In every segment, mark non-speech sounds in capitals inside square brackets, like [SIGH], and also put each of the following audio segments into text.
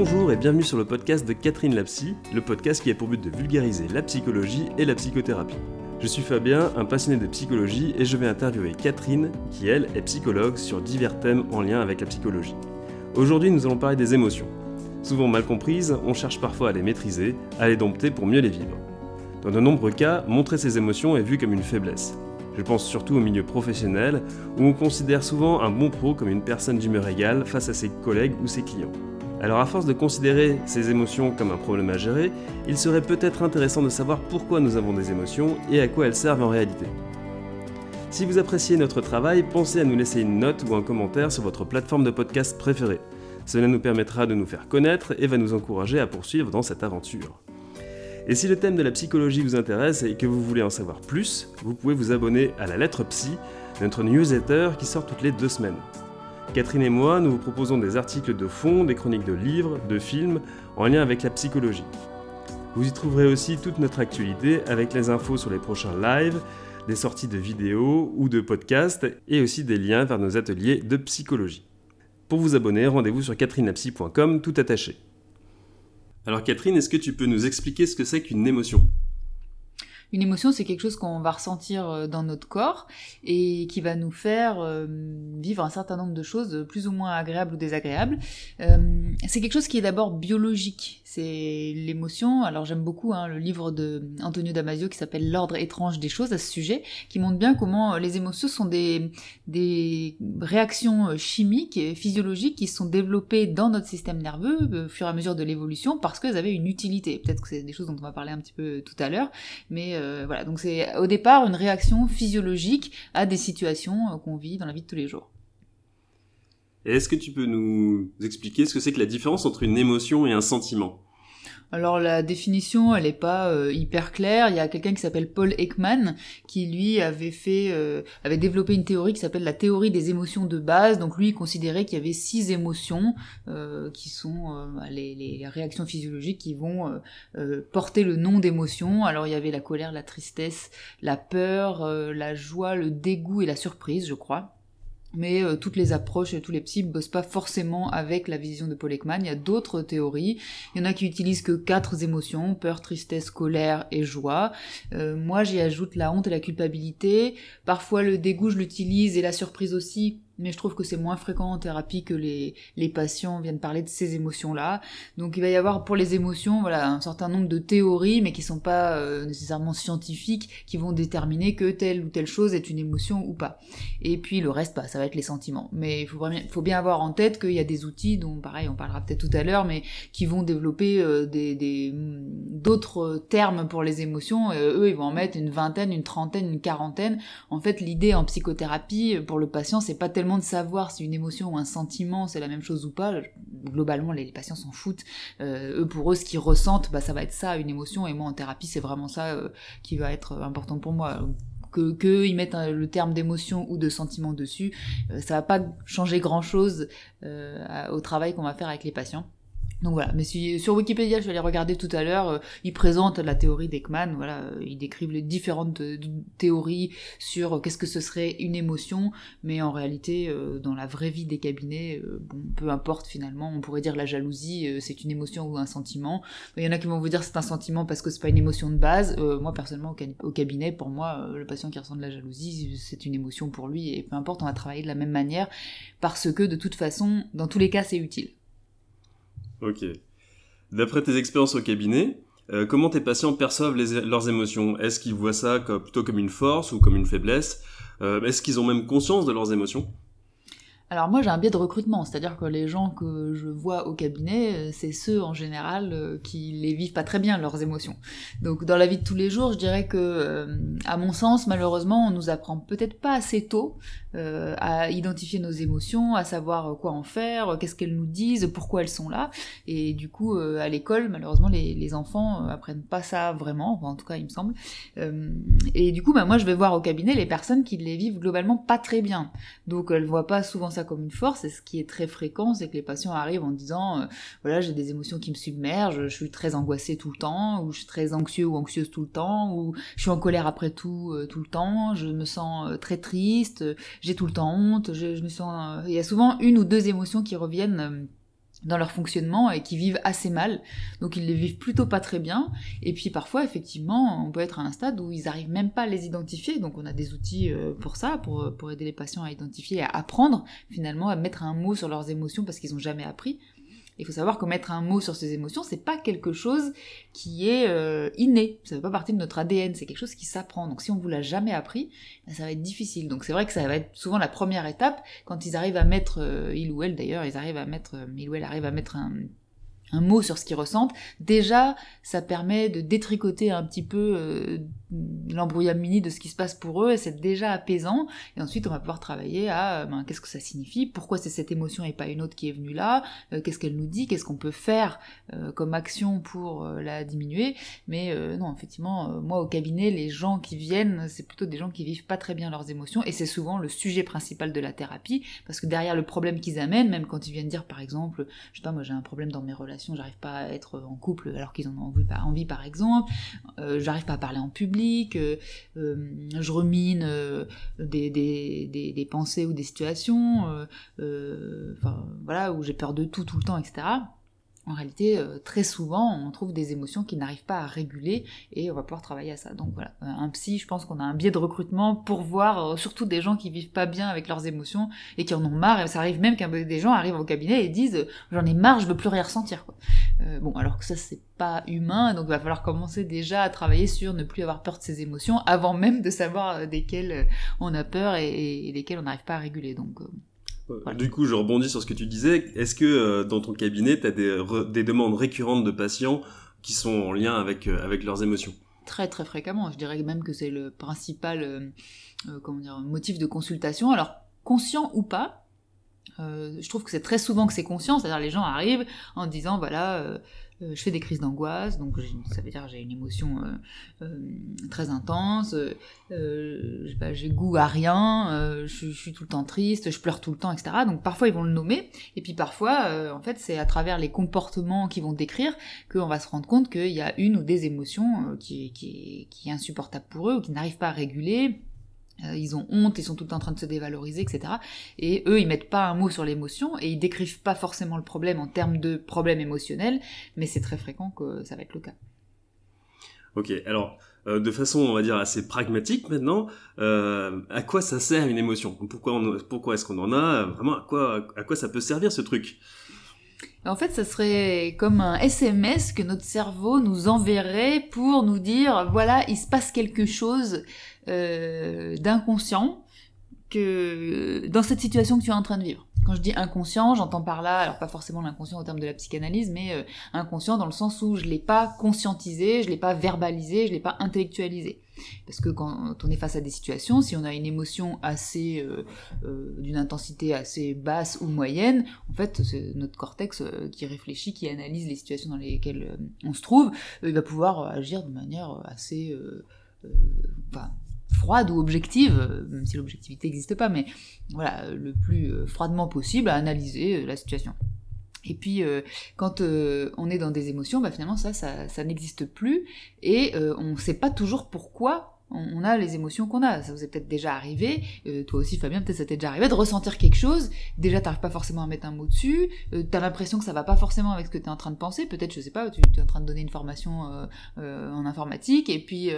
Bonjour et bienvenue sur le podcast de Catherine Lapsy, le podcast qui a pour but de vulgariser la psychologie et la psychothérapie. Je suis Fabien, un passionné de psychologie, et je vais interviewer Catherine, qui elle est psychologue sur divers thèmes en lien avec la psychologie. Aujourd'hui, nous allons parler des émotions. Souvent mal comprises, on cherche parfois à les maîtriser, à les dompter pour mieux les vivre. Dans de nombreux cas, montrer ses émotions est vu comme une faiblesse. Je pense surtout au milieu professionnel, où on considère souvent un bon pro comme une personne d'humeur égale face à ses collègues ou ses clients. Alors à force de considérer ces émotions comme un problème à gérer, il serait peut-être intéressant de savoir pourquoi nous avons des émotions et à quoi elles servent en réalité. Si vous appréciez notre travail, pensez à nous laisser une note ou un commentaire sur votre plateforme de podcast préférée. Cela nous permettra de nous faire connaître et va nous encourager à poursuivre dans cette aventure. Et si le thème de la psychologie vous intéresse et que vous voulez en savoir plus, vous pouvez vous abonner à la lettre psy, notre newsletter qui sort toutes les deux semaines. Catherine et moi, nous vous proposons des articles de fond, des chroniques de livres, de films, en lien avec la psychologie. Vous y trouverez aussi toute notre actualité avec les infos sur les prochains lives, des sorties de vidéos ou de podcasts, et aussi des liens vers nos ateliers de psychologie. Pour vous abonner, rendez-vous sur catherinepsy.com tout attaché. Alors Catherine, est-ce que tu peux nous expliquer ce que c'est qu'une émotion? Une émotion, c'est quelque chose qu'on va ressentir euh, dans notre corps et qui va nous faire euh, vivre un certain nombre de choses plus ou moins agréables ou désagréables. Euh, c'est quelque chose qui est d'abord biologique. C'est l'émotion. Alors j'aime beaucoup hein, le livre de Antonio Damasio qui s'appelle L'ordre étrange des choses à ce sujet, qui montre bien comment les émotions sont des, des réactions chimiques et physiologiques qui sont développées dans notre système nerveux au fur et à mesure de l'évolution parce qu'elles avaient une utilité. Peut-être que c'est des choses dont on va parler un petit peu tout à l'heure, mais euh, voilà, donc c'est au départ une réaction physiologique à des situations euh, qu'on vit dans la vie de tous les jours. Est-ce que tu peux nous expliquer ce que c'est que la différence entre une émotion et un sentiment? Alors la définition, elle est pas euh, hyper claire. Il y a quelqu'un qui s'appelle Paul Ekman qui lui avait fait, euh, avait développé une théorie qui s'appelle la théorie des émotions de base. Donc lui, il considérait qu'il y avait six émotions euh, qui sont bah, les, les, réactions physiologiques qui vont porter le nom d'émotion. Alors il y avait la colère, la tristesse, la peur, la joie, le dégoût et la surprise, je crois. Mais euh, toutes les approches et tous les psys bossent pas forcément avec la vision de Paul Ekman. Il y a d'autres théories. Il y en a qui utilisent que quatre émotions peur, tristesse, colère et joie. Euh, moi, j'y ajoute la honte et la culpabilité. Parfois, le dégoût, je l'utilise et la surprise aussi mais je trouve que c'est moins fréquent en thérapie que les, les patients viennent parler de ces émotions-là. Donc il va y avoir pour les émotions voilà un certain nombre de théories, mais qui sont pas euh, nécessairement scientifiques, qui vont déterminer que telle ou telle chose est une émotion ou pas. Et puis le reste, bah, ça va être les sentiments. Mais il faut, faut bien avoir en tête qu'il y a des outils dont, pareil, on parlera peut-être tout à l'heure, mais qui vont développer euh, des d'autres termes pour les émotions. Euh, eux, ils vont en mettre une vingtaine, une trentaine, une quarantaine. En fait, l'idée en psychothérapie pour le patient, c'est pas tellement de savoir si une émotion ou un sentiment c'est la même chose ou pas. Globalement, les, patients s'en foutent. Euh, eux, pour eux, ce qu'ils ressentent, bah, ça va être ça, une émotion. Et moi, en thérapie, c'est vraiment ça euh, qui va être important pour moi que, ils mettent le terme d'émotion ou de sentiment dessus, euh, ça va pas changer grand chose au travail qu'on va faire avec les patients. Donc voilà, mais si, sur Wikipédia, je vais aller regarder tout à l'heure, euh, ils présentent la théorie d'Ekman, voilà, euh, ils décrivent les différentes euh, théories sur qu'est-ce que ce serait une émotion, mais en réalité, dans la vraie vie des cabinets, bon, peu importe finalement, on pourrait dire la jalousie, c'est une émotion ou un sentiment. Il y en a qui vont vous dire c'est un sentiment parce que c'est pas une émotion de base. moi personnellement, au, cabinet, pour moi, le patient qui ressent de la jalousie, c'est une émotion pour lui, et peu importe, on va travailler de la même manière, parce que de toute façon, dans tous les cas, c'est utile. Ok. D'après tes expériences au cabinet, euh, comment tes patients perçoivent leurs émotions? Est-ce qu'ils voient ça plutôt comme une force ou comme une faiblesse? Euh, Est-ce qu'ils ont même conscience de leurs émotions? Alors moi j'ai un biais de recrutement, c'est-à-dire que les gens que je vois au cabinet, euh, c'est ceux en général euh, qui les vivent pas très bien leurs émotions. Donc dans la vie de tous les jours, je dirais que euh, à mon sens malheureusement on nous apprend peut-être pas assez tôt à identifier nos émotions, à savoir quoi en faire, qu'est-ce qu'elles nous disent, pourquoi elles sont là. Et du coup à l'école malheureusement les, enfants apprennent pas ça vraiment, en tout cas il me semble. et du coup bah, moi je vais voir au cabinet les personnes qui les vivent globalement pas très bien. Donc elles voient pas souvent comme une force, et ce qui est très fréquent, c'est que les patients arrivent en disant, euh, voilà, j'ai des émotions qui me submergent, je suis très angoissée tout le temps, ou je suis très anxieux ou anxieuse tout le temps, ou je suis en colère après tout euh, tout le temps, je me sens euh, très triste, j'ai tout le temps honte, je, me sens... Il y a souvent une ou deux émotions qui reviennent dans leur fonctionnement et qui vivent assez mal. Donc ils les vivent plutôt pas très bien. Et puis parfois, effectivement, on peut être à un stade où ils arrivent même pas à les identifier. Donc on a des outils euh, pour ça, pour, pour aider les patients à identifier et à apprendre finalement à mettre un mot sur leurs émotions parce qu'ils ont jamais appris. Il faut savoir que mettre un mot sur ses émotions, c'est pas quelque chose qui est euh, inné. Ça fait pas partie de notre ADN. C'est quelque chose qui s'apprend. Donc si on vous l'a jamais appris, ben, ça va être difficile. Donc c'est vrai que ça va être souvent la première étape quand ils arrivent à mettre, euh, il ou elle d'ailleurs, ils arrivent à mettre, euh, il ou elle arrive à mettre un, un mot sur ce qu'ils ressentent, déjà ça permet de détricoter un petit peu euh, l'embrouillamini de ce qui se passe pour eux et c'est déjà apaisant. Et ensuite on va pouvoir travailler à euh, ben, qu'est-ce que ça signifie, pourquoi c'est cette émotion et pas une autre qui est venue là, euh, qu'est-ce qu'elle nous dit, qu'est-ce qu'on peut faire comme action pour la diminuer. Mais non effectivement moi au cabinet les gens qui viennent c'est plutôt des gens qui vivent pas très bien leurs émotions et c'est souvent le sujet principal de la thérapie parce que derrière le problème qu'ils amènent même quand ils viennent dire par exemple je sais pas moi j'ai un problème dans mes relations j'arrive pas à être en couple alors qu'ils en ont envie, par exemple, euh, j'arrive pas à parler en public, euh, euh, je rumine des, pensées ou des situations, voilà, où j'ai peur de tout tout le temps, etc en réalité, euh, très souvent, on trouve des émotions qui n'arrivent pas à réguler et on va pouvoir travailler à ça. Donc voilà, euh, un psy, je pense qu'on a un biais de recrutement pour voir euh, surtout des gens qui vivent pas bien avec leurs émotions et qui en ont marre. Et ça arrive même qu'un des gens arrivent au cabinet et disent j'en ai marre, je veux plus rien ressentir. bon, alors que ça c'est pas humain, donc il va falloir commencer déjà à travailler sur ne plus avoir peur de ses émotions avant même de savoir desquelles on a peur et, lesquelles on n'arrive pas à réguler. Donc du coup, je rebondis sur ce que tu disais. Est-ce que euh, dans ton cabinet, tu as des, demandes récurrentes de patients qui sont en lien avec, euh, avec leurs émotions? Très très fréquemment. Je dirais même que c'est le principal euh, comment dire, motif de consultation. Alors, conscient ou pas, je trouve que c'est très souvent que c'est conscient, c'est-à-dire les gens arrivent en disant voilà euh, je fais des crises d'angoisse, donc ça veut dire j'ai une émotion euh, euh, très intense, j'ai goût à rien, je, suis tout le temps triste, je pleure tout le temps, etc. Donc parfois ils vont le nommer, et puis parfois, en fait, c'est à travers les comportements qu'ils vont décrire qu'on va se rendre compte qu'il y a une ou des émotions qui, qui, qui est insupportable pour eux ou qui n'arrivent pas à réguler ils ont honte, ils sont tout en train de se dévaloriser, etc. Et eux, ils mettent pas un mot sur l'émotion et ils décrivent pas forcément le problème en termes de problème émotionnel, mais c'est très fréquent que ça va être le cas. Ok, alors euh, de façon, on va dire, assez pragmatique maintenant, euh, à quoi ça sert une émotion? Pourquoi, pourquoi est-ce qu'on en a? Vraiment, à quoi, à quoi ça peut servir ce truc? En fait, ça serait comme un SMS que notre cerveau nous enverrait pour nous dire, voilà, il se passe quelque chose euh, d'inconscient que dans cette situation que tu es en train de vivre. Quand je dis inconscient, j'entends par là, alors pas forcément l'inconscient au terme de la psychanalyse, mais euh, inconscient dans le sens où je l'ai pas conscientisé, je l'ai pas verbalisé, je l'ai pas intellectualisé. Parce que quand on est face à des situations, si on a une émotion assez euh, euh, d'une intensité assez basse ou moyenne, en fait, c'est notre cortex qui réfléchit, qui analyse les situations dans lesquelles on se trouve, il va pouvoir agir de manière assez froide ou objective, même si l'objectivité n'existe pas, mais voilà, le plus euh, froidement possible à analyser euh, la situation. Et puis quand on est dans des émotions, bah, finalement ça, ça n'existe plus et on ne sait pas toujours pourquoi on a les émotions qu'on a. Ça vous est peut-être déjà arrivé, euh, toi aussi Fabien, peut-être ça t'est déjà arrivé, de ressentir quelque chose, déjà t'arrives pas forcément à mettre un mot dessus, euh, t'as l'impression que ça va pas forcément avec ce que t'es en train de penser, peut-être, je sais pas, tu, es en train de donner une formation euh, en informatique, et puis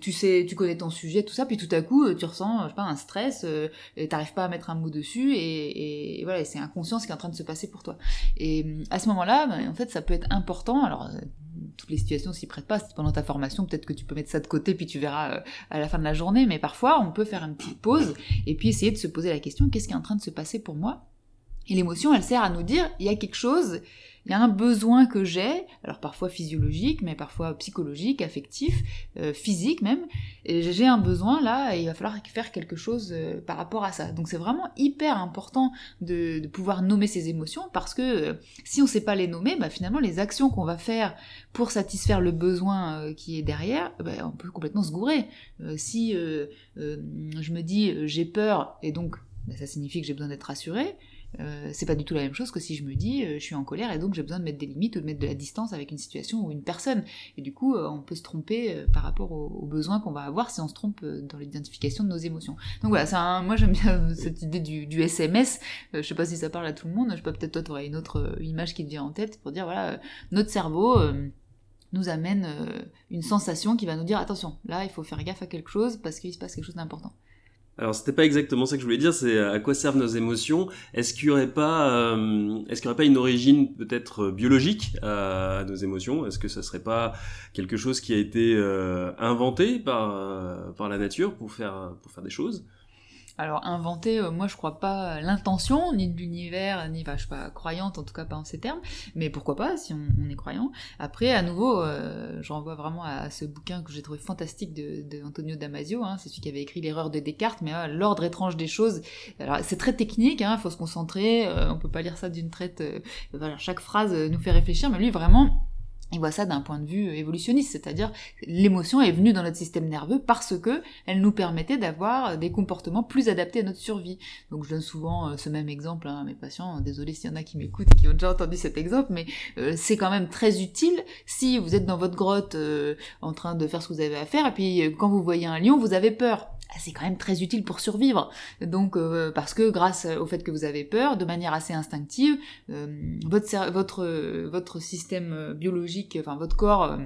tu sais, tu connais ton sujet, tout ça, puis tout à coup, tu ressens, je sais pas, un stress, et t'arrives pas à mettre un mot dessus, et, et voilà, c'est inconscient ce qui est en train de se passer pour toi. Et à ce moment-là, ben, en fait, ça peut être important, alors toutes les situations s'y prêtent pas. pendant ta formation, peut-être que tu peux mettre ça de côté, puis tu verras euh, à la fin de la journée. Mais parfois, on peut faire une petite pause et puis essayer de se poser la question qu'est-ce qui est en train de se passer pour moi Et l'émotion, elle sert à nous dire il y a quelque chose il y a un besoin que j'ai, alors parfois physiologique, mais parfois psychologique, affectif, euh, physique même, j'ai un besoin là, et il va falloir faire quelque chose euh, par rapport à ça. Donc c'est vraiment hyper important de, pouvoir nommer ces émotions, parce que euh, si on ne sait pas les nommer, bah, finalement les actions qu'on va faire pour satisfaire le besoin qui est derrière, bah, on peut complètement se gourer. si je me dis j'ai peur, et donc bah, ça signifie que j'ai besoin d'être rassuré, euh, c'est pas du tout la même chose que si je me dis euh, je suis en colère et donc j'ai besoin de mettre des limites ou de mettre de la distance avec une situation ou une personne. Et du coup, euh, on peut se tromper par rapport aux, besoins qu'on va avoir si on se trompe dans l'identification de nos émotions. Donc voilà, un, moi j'aime bien cette idée du, SMS. je sais pas si ça parle à tout le monde. Je sais pas, peut-être toi tu une autre image qui te vient en tête pour dire voilà, notre cerveau nous amène une sensation qui va nous dire attention, là il faut faire gaffe à quelque chose parce qu'il se passe quelque chose d'important. Alors c'était pas exactement ça que je voulais dire, c'est à quoi servent nos émotions? Est-ce qu'il y aurait pas, euh, est-ce qu'il y aurait pas une origine peut-être euh, biologique à, nos émotions? Est-ce que ça serait pas quelque chose qui a été euh, inventé par par la nature pour faire pour faire des choses? Alors inventer, euh, moi je crois pas l'intention ni de l'univers, ni enfin je suis pas croyante en tout cas pas en ces termes, mais pourquoi pas si on, est croyant. Après à nouveau, euh, je renvoie vraiment à, ce bouquin que j'ai trouvé fantastique de, Antonio Damasio, hein, c'est celui qui avait écrit l'erreur de Descartes, mais l'ordre étrange des choses. Alors c'est très technique, il hein, faut se concentrer, euh, on peut pas lire ça d'une traite. voilà, chaque phrase nous fait réfléchir, mais lui vraiment il voit ça d'un point de vue évolutionniste, c'est-à-dire l'émotion est venue dans notre système nerveux parce que elle nous permettait d'avoir des comportements plus adaptés à notre survie. Donc je donne souvent euh, ce même exemple hein, à mes patients, désolé s'il y en a qui m'écoutent et qui ont déjà entendu cet exemple, mais euh, c'est quand même très utile si vous êtes dans votre grotte euh, en train de faire ce que vous avez à faire et puis quand vous voyez un lion, vous avez peur. Ah, c'est quand même très utile pour survivre. Donc, euh, parce que grâce au fait que vous avez peur, de manière assez instinctive, euh, votre, votre, votre système biologique, enfin votre corps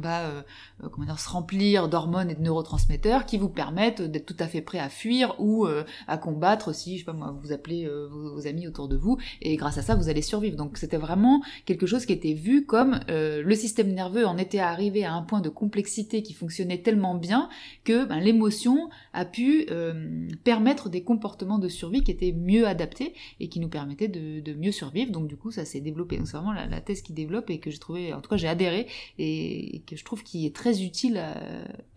va euh, euh, comment dire, se remplir d'hormones et de neurotransmetteurs qui vous permettent d'être tout à fait prêt à fuir ou euh, à combattre si, je sais pas moi, vous appelez vos, amis autour de vous et grâce à ça vous allez survivre. Donc c'était vraiment quelque chose qui était vu comme le système nerveux en était arrivé à un point de complexité qui fonctionnait tellement bien que ben, l'émotion a pu permettre des comportements de survie qui étaient mieux adaptés et qui nous permettaient de, mieux survivre. Donc du coup ça s'est développé. Donc c'est vraiment la, la, thèse qui développe et que j'ai trouvé, en tout cas j'ai adhéré et que je trouve qu'il est très utile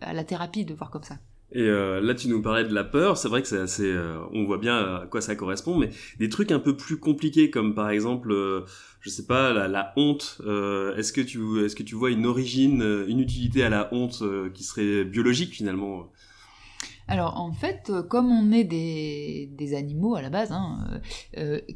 à, la thérapie de voir comme ça. Et euh, là, tu nous parlais de la peur. C'est vrai que c'est assez, euh, on voit bien à quoi ça correspond, mais des trucs un peu plus compliqués, comme par exemple, euh, je sais pas, la, honte. est-ce que tu, est-ce que tu vois une origine, une utilité à la honte qui serait biologique finalement alors en fait, comme on est des, des animaux à la base, hein,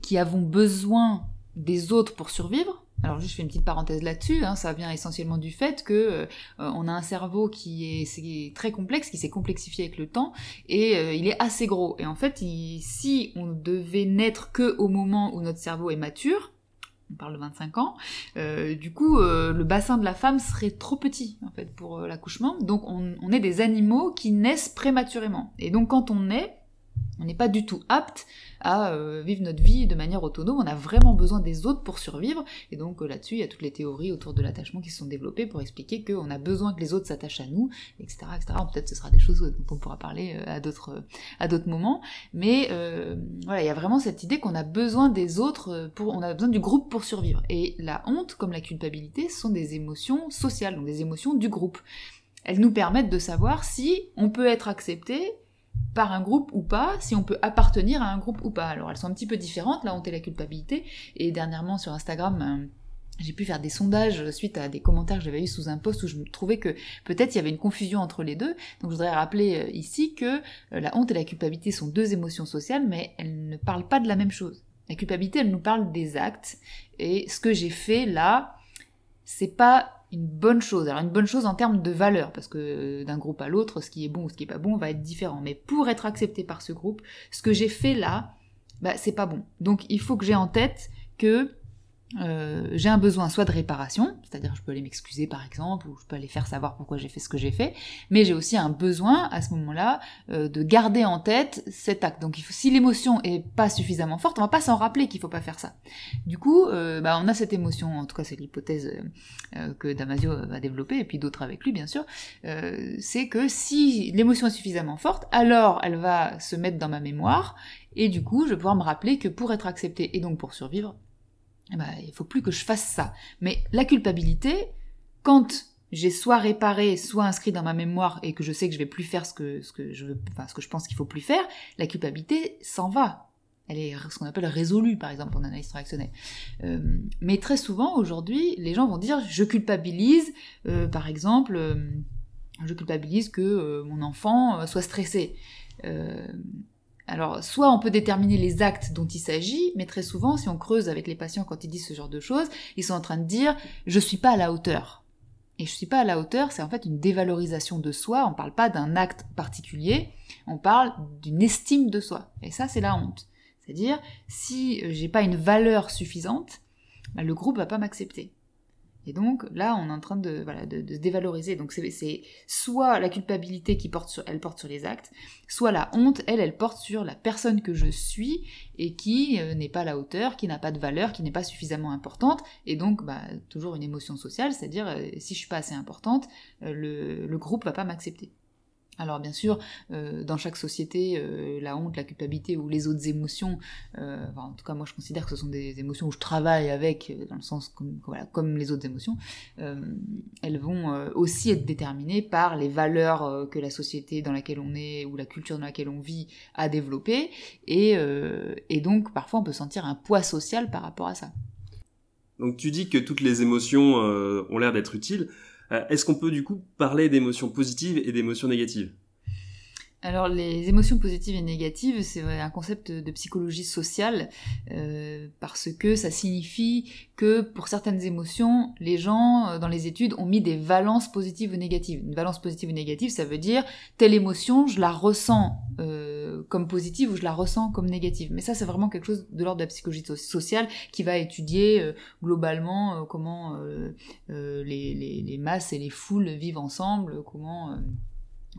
qui avons besoin des autres pour survivre, alors juste je fais une petite parenthèse là-dessus, hein, ça vient essentiellement du fait que euh, on a un cerveau qui est, très complexe, qui s'est complexifié avec le temps, et euh, il est assez gros. Et en fait, si on devait naître que au moment où notre cerveau est mature, on parle de 25 ans, euh, du coup le bassin de la femme serait trop petit en fait pour l'accouchement. Donc on, on est des animaux qui naissent prématurément. Et donc quand on naît, on n'est pas du tout apte à euh, vivre notre vie de manière autonome, on a vraiment besoin des autres pour survivre, et donc euh, là-dessus il y a toutes les théories autour de l'attachement qui se sont développées pour expliquer qu'on a besoin que les autres s'attachent à nous, etc. etc. Peut-être ce sera des choses dont on pourra parler euh, à d'autres moments, mais voilà, il y a vraiment cette idée qu'on a besoin des autres, pour, on a besoin du groupe pour survivre. Et la honte, comme la culpabilité, sont des émotions sociales, donc des émotions du groupe. Elles nous permettent de savoir si on peut être accepté par un groupe ou pas, si on peut appartenir à un groupe ou pas. Alors elles sont un petit peu différentes, la honte et la culpabilité, et dernièrement sur Instagram, euh, j'ai pu faire des sondages suite à des commentaires que j'avais eu sous un post où je me trouvais que peut-être il y avait une confusion entre les deux. Donc je voudrais rappeler euh, ici que euh, la honte et la culpabilité sont deux émotions sociales, mais elles ne parlent pas de la même chose. La culpabilité, elle nous parle des actes, et ce que j'ai fait là, c'est pas une bonne chose. Alors une bonne chose en termes de valeur, parce que d'un groupe à l'autre, ce qui est bon ou ce qui est pas bon va être différent. Mais pour être accepté par ce groupe, ce que j'ai fait là, bah, c'est pas bon. Donc il faut que j'ai en tête que euh, j'ai un besoin soit de réparation, c'est-à-dire je peux aller m'excuser par exemple, ou je peux aller faire savoir pourquoi j'ai fait ce que j'ai fait, mais j'ai aussi un besoin à ce moment-là euh, de garder en tête cet acte. Donc il faut, si l'émotion est pas suffisamment forte, on va pas s'en rappeler qu'il faut pas faire ça. Du coup, euh, bah, on a cette émotion, en tout cas c'est l'hypothèse que Damasio va développer, et puis d'autres avec lui bien sûr, c'est que si l'émotion est suffisamment forte, alors elle va se mettre dans ma mémoire, et du coup je vais pouvoir me rappeler que pour être accepté et donc pour survivre, eh ben, il faut plus que je fasse ça. Mais la culpabilité, quand j'ai soit réparé, soit inscrit dans ma mémoire et que je sais que je vais plus faire ce que, ce que je veux, enfin, ce que je pense qu'il faut plus faire, la culpabilité s'en va. Elle est ce qu'on appelle résolue, par exemple, en analyse transactionnelle. Euh, mais très souvent, aujourd'hui, les gens vont dire, je culpabilise, euh, par exemple, euh, je culpabilise que mon enfant soit stressé Alors, soit on peut déterminer les actes dont il s'agit, mais très souvent, si on creuse avec les patients quand ils disent ce genre de choses, ils sont en train de dire je suis pas à la hauteur. Et je suis pas à la hauteur, c'est en fait une dévalorisation de soi. On parle pas d'un acte particulier, on parle d'une estime de soi. Et ça, c'est la honte. C'est-à-dire, si j'ai pas une valeur suffisante, bah, le groupe va pas m'accepter. Et donc là, on est en train de, se dévaloriser. Donc c'est soit la culpabilité qui porte sur, elle porte sur les actes, soit la honte, elle, elle porte sur la personne que je suis et qui euh, n'est pas à la hauteur, qui n'a pas de valeur, qui n'est pas suffisamment importante. Et donc, bah, toujours une émotion sociale, c'est-à-dire euh, si je suis pas assez importante, euh, le, le groupe va pas m'accepter. Alors bien sûr, euh, dans chaque société, euh, la honte, la culpabilité ou les autres émotions, euh, en tout cas moi je considère que ce sont des émotions où je travaille avec, dans le sens comme les autres émotions, elles vont aussi être déterminées par les valeurs que la société dans laquelle on est ou la culture dans laquelle on vit a développées, et, et donc parfois on peut sentir un poids social par rapport à ça. Donc tu dis que toutes les émotions ont l'air d'être utiles. Euh, est-ce qu'on peut du coup parler d'émotions positives et d'émotions négatives? Alors les émotions positives et négatives, c'est un concept de psychologie sociale euh, parce que ça signifie que pour certaines émotions, les gens euh, dans les études ont mis des valences positives ou négatives. Une valence positive ou négative, ça veut dire telle émotion, je la ressens euh, comme positive ou je la ressens comme négative. Mais ça, c'est vraiment quelque chose de l'ordre de la psychologie sociale qui va étudier globalement comment les, masses et les foules vivent ensemble, comment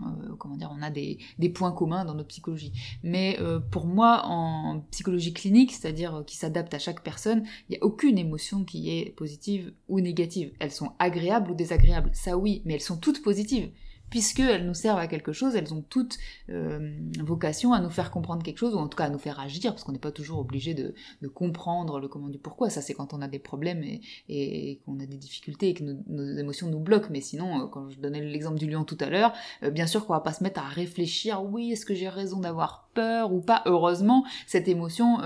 euh, comment dire, on a des, points communs dans notre psychologie. Mais euh, pour moi, en psychologie clinique, c'est-à-dire euh, qui s'adapte à chaque personne, il n'y a aucune émotion qui est positive ou négative. Elles sont agréables ou désagréables, ça oui, mais elles sont toutes positives puisqu'elles nous servent à quelque chose, elles ont toutes euh, vocation à nous faire comprendre quelque chose, ou en tout cas à nous faire agir, parce qu'on n'est pas toujours obligé de, comprendre le comment du pourquoi. Ça, c'est quand on a des problèmes et, qu'on a des difficultés et que nos, émotions nous bloquent. Mais sinon, euh, quand je donnais l'exemple du lion tout à l'heure, euh, bien sûr qu'on va pas se mettre à réfléchir, oui, est-ce que j'ai raison d'avoir peur ou pas? Heureusement, cette émotion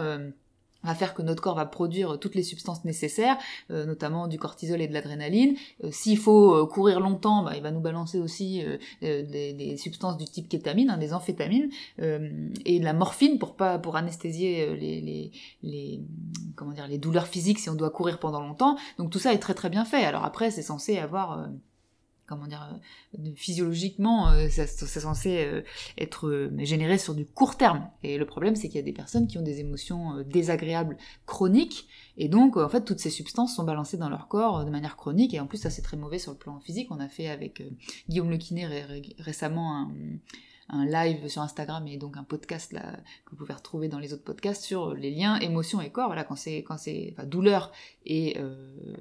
va faire que notre corps va produire toutes les substances nécessaires, euh, notamment du cortisol et de l'adrénaline. Euh, s'il faut euh, courir longtemps, bah, il va nous balancer aussi des, substances du type kétamine, hein, des amphétamines, et de la morphine pour pas pour anesthésier les, les, les, comment dire les douleurs physiques si on doit courir pendant longtemps. Donc tout ça est très très bien fait. Alors après, c'est censé avoir comment dire, euh, physiologiquement, euh, c'est censé euh, être généré sur du court terme. Et le problème, c'est qu'il y a des personnes qui ont des émotions désagréables chroniques, et donc, en fait, toutes ces substances sont balancées dans leur corps de manière chronique, et en plus, ça c'est très mauvais sur le plan physique. On a fait avec Guillaume Lequinet récemment un un live sur Instagram et donc un podcast là que vous pouvez retrouver dans les autres podcasts sur les liens émotion et corps. Voilà, quand c'est quand c'est enfin, douleur et, euh,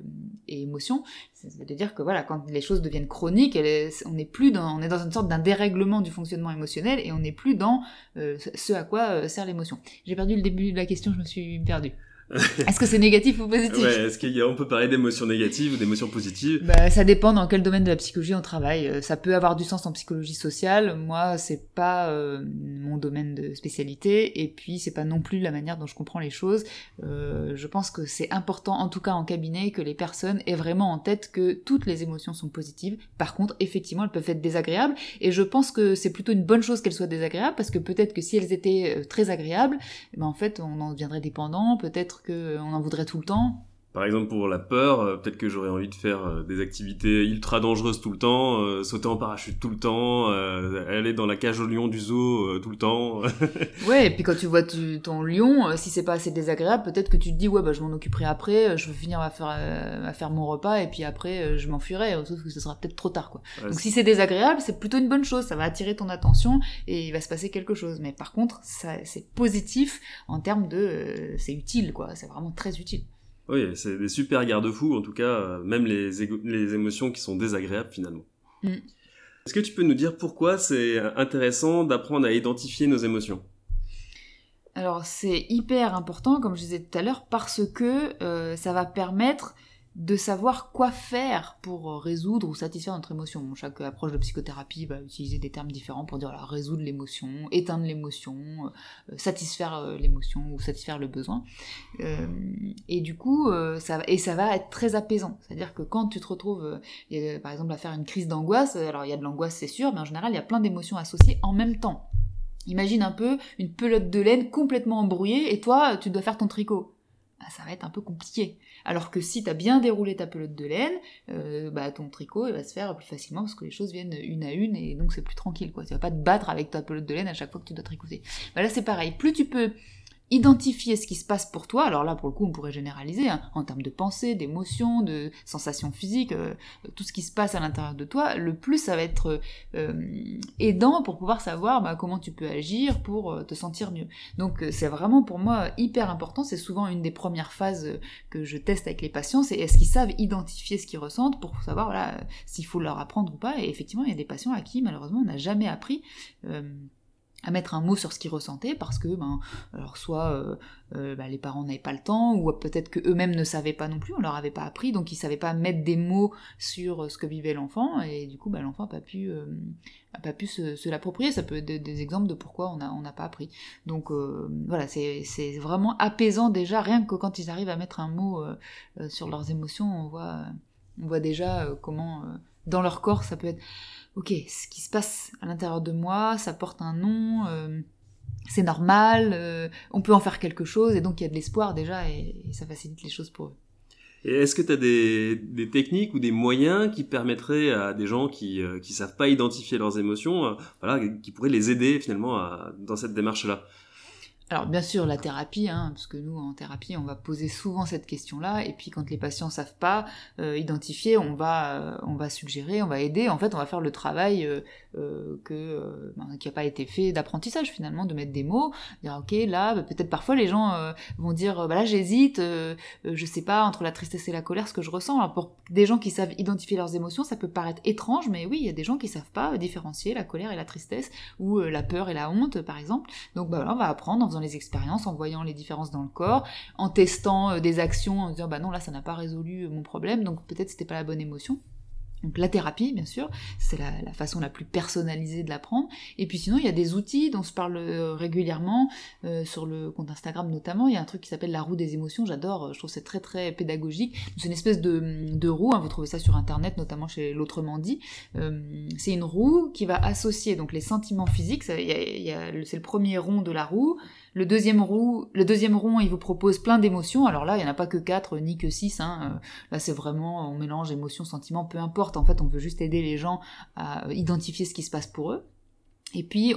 et émotion, ça veut dire que voilà, quand les choses deviennent chroniques, on n'est plus dans on est dans une sorte d'un dérèglement du fonctionnement émotionnel et on n'est plus dans euh, ce à quoi euh, sert l'émotion. J'ai perdu le début de la question, je me suis perdue. Est-ce que c'est négatif ou positif ouais, Est-ce qu'on peut parler d'émotions négatives ou d'émotions positives? Bah, Ça dépend dans quel domaine de la psychologie on travaille. Euh, ça peut avoir du sens en psychologie sociale. Moi, c'est pas euh, mon domaine de spécialité. Et puis, c'est pas non plus la manière dont je comprends les choses. Euh, je pense que c'est important, en tout cas en cabinet, que les personnes aient vraiment en tête que toutes les émotions sont positives. Par contre, effectivement, elles peuvent être désagréables. Et je pense que c'est plutôt une bonne chose qu'elles soient désagréables parce que peut-être que si elles étaient euh, très agréables, ben, en fait, on en deviendrait dépendant. Peut-être qu'on en voudrait tout le temps. Par exemple, pour la peur, euh, peut-être que j'aurais envie de faire euh, des activités ultra dangereuses tout le temps, euh, sauter en parachute tout le temps, aller dans la cage au lion du zoo tout le temps. [LAUGHS] ouais, et puis quand tu vois ton lion, si c'est pas assez désagréable, peut-être que tu te dis ouais bah je m'en occuperai après, je vais finir à faire à faire mon repas et puis après je m'enfuirai, sauf que ce sera peut-être trop tard quoi. Donc si c'est désagréable, c'est plutôt une bonne chose, ça va attirer ton attention et il va se passer quelque chose. Mais par contre, c'est positif en termes de c'est utile quoi, c'est vraiment très utile. Oui, c'est des super garde-fous, en tout cas, euh, même les, les émotions qui sont désagréables finalement. Mm. Est-ce que tu peux nous dire pourquoi c'est intéressant d'apprendre à identifier nos émotions? Alors c'est hyper important, comme je disais tout à l'heure, parce que euh, ça va permettre de savoir quoi faire pour euh, résoudre ou satisfaire notre émotion. chaque approche de psychothérapie va utiliser des termes différents pour dire résoudre l'émotion, éteindre l'émotion, euh, satisfaire euh, l'émotion ou satisfaire le besoin. et du coup, ça, et ça va être très apaisant. C'est-à-dire que quand tu te retrouves, par exemple, à faire une crise d'angoisse, alors il y a de l'angoisse c'est sûr, mais en général il y a plein d'émotions associées en même temps. Imagine un peu une pelote de laine complètement embrouillée et toi, tu dois faire ton tricot. Ah, ça va être un peu compliqué. Alors que si tu as bien déroulé ta pelote de laine, euh, bah, ton tricot il va se faire plus facilement parce que les choses viennent une à une et donc c'est plus tranquille. Quoi. Tu vas pas te battre avec ta pelote de laine à chaque fois que tu dois tricoter. Bah, là c'est pareil. Plus tu peux identifier ce qui se passe pour toi, alors là pour le coup on pourrait généraliser, hein, en termes de pensée, d'émotion, de sensations physiques, euh, tout ce qui se passe à l'intérieur de toi, le plus ça va être euh, aidant pour pouvoir savoir bah, comment tu peux agir pour euh, te sentir mieux. Donc c'est vraiment pour moi hyper important, c'est souvent une des premières phases que je teste avec les patients, c'est est-ce qu'ils savent identifier ce qu'ils ressentent pour savoir voilà, s'il faut leur apprendre ou pas, et effectivement il y a des patients à qui malheureusement on n'a jamais appris à mettre un mot sur ce qu'ils ressentaient parce que ben alors soit euh, euh, bah, les parents n'avaient pas le temps ou peut-être que eux-mêmes ne savaient pas non plus on leur avait pas appris donc ils savaient pas mettre des mots sur euh, ce que vivait l'enfant et du coup bah, l'enfant a pas pu a pas pu se, l'approprier. Ça peut être des, exemples de pourquoi on a on n'a pas appris. Donc voilà c'est c'est vraiment apaisant déjà rien que quand ils arrivent à mettre un mot sur leurs émotions on voit on voit déjà comment dans leur corps ça peut être ok, ce qui se passe à l'intérieur de moi, ça porte un nom, euh, c'est normal, euh, on peut en faire quelque chose, et donc il y a de l'espoir déjà, et, ça facilite les choses pour eux. Et est-ce que tu as des, techniques ou des moyens qui permettraient à des gens qui ne euh, savent pas identifier leurs émotions, voilà, qui pourraient les aider finalement dans cette démarche-là? Alors bien sûr la thérapie, hein, parce que nous en thérapie on va poser souvent cette question-là, et puis quand les patients savent pas euh, identifier, on va euh, on va suggérer, on va aider. En fait, on va faire le travail euh, que ben, qui a pas été fait d'apprentissage finalement, de mettre des mots, dire ok là bah, peut-être parfois les gens vont dire bah là j'hésite, je sais pas entre la tristesse et la colère ce que je ressens. Alors pour des gens qui savent identifier leurs émotions, ça peut paraître étrange, mais oui il y a des gens qui savent pas différencier la colère et la tristesse ou la peur et la honte par exemple. Donc bah on va apprendre en faisant les expériences, en voyant les différences dans le corps, en testant euh, des actions, en disant bah non là ça n'a pas résolu euh, mon problème, donc peut-être c'était pas la bonne émotion. Donc la thérapie, bien sûr, c'est la, façon la plus personnalisée de l'apprendre. Et puis sinon, il y a des outils dont se parle euh, régulièrement sur le compte Instagram notamment. Il y a un truc qui s'appelle la roue des émotions. J'adore. Je trouve c'est très très pédagogique. C'est une espèce de, roue. Hein, vous trouvez ça sur internet, notamment chez l'autrement dit. c'est une roue qui va associer donc les sentiments physiques. c'est le premier rond de la roue. Le deuxième, roue, le deuxième rond, il vous propose plein d'émotions. Alors là, il n'y en a pas que quatre, ni que six. Hein. Euh, là, c'est vraiment, on mélange émotions, sentiments, peu importe. En fait, on veut juste aider les gens à identifier ce qui se passe pour eux. Et puis,